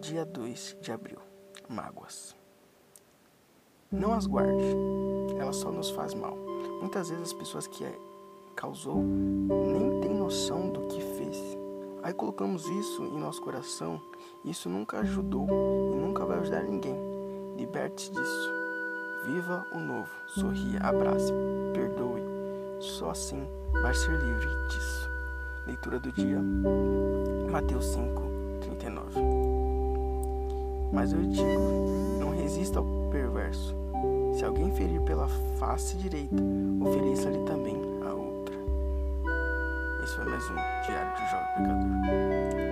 Dia 2 de abril. Mágoas. Não as guarde, ela só nos faz mal. Muitas vezes as pessoas que causou nem têm noção do que fez. Aí colocamos isso em nosso coração, isso nunca ajudou e nunca vai ajudar ninguém. Liberte-se disso. Viva o novo, sorria, abrace, perdoe. Só assim vai ser livre disso. Leitura do dia, Mateus 5, 39. Mas eu digo: não resista ao perverso. Se alguém ferir pela face direita, ofereça-lhe também a outra. Esse foi mais um Diário de Jovem Pecador.